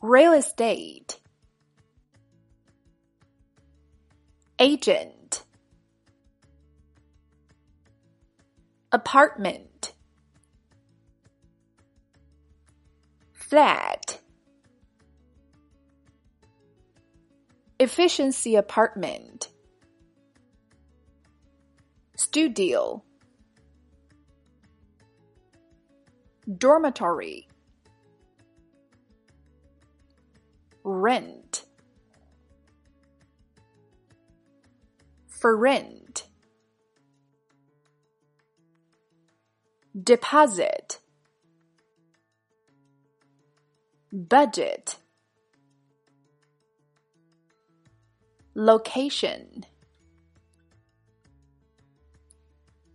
real estate, agent, apartment, flat, efficiency apartment, studio, dormitory, rent, for rent, deposit, budget, location,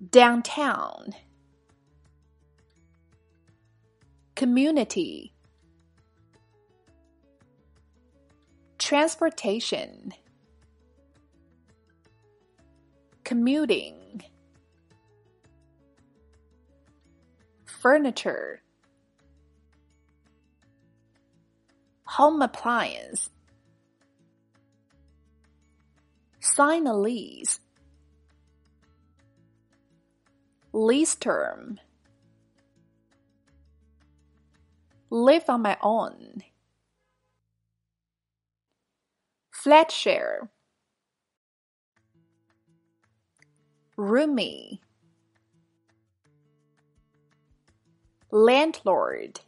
downtown, community, transportation, commuting, furniture, home appliance, sign a lease, lease term, live on my own, flat share, roomy, landlord,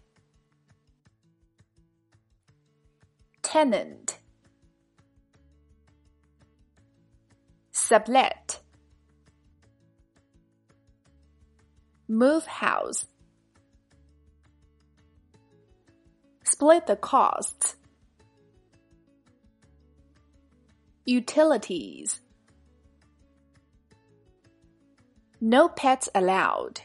tenant, sublet, move house, split the costs, utilities, no pets allowed.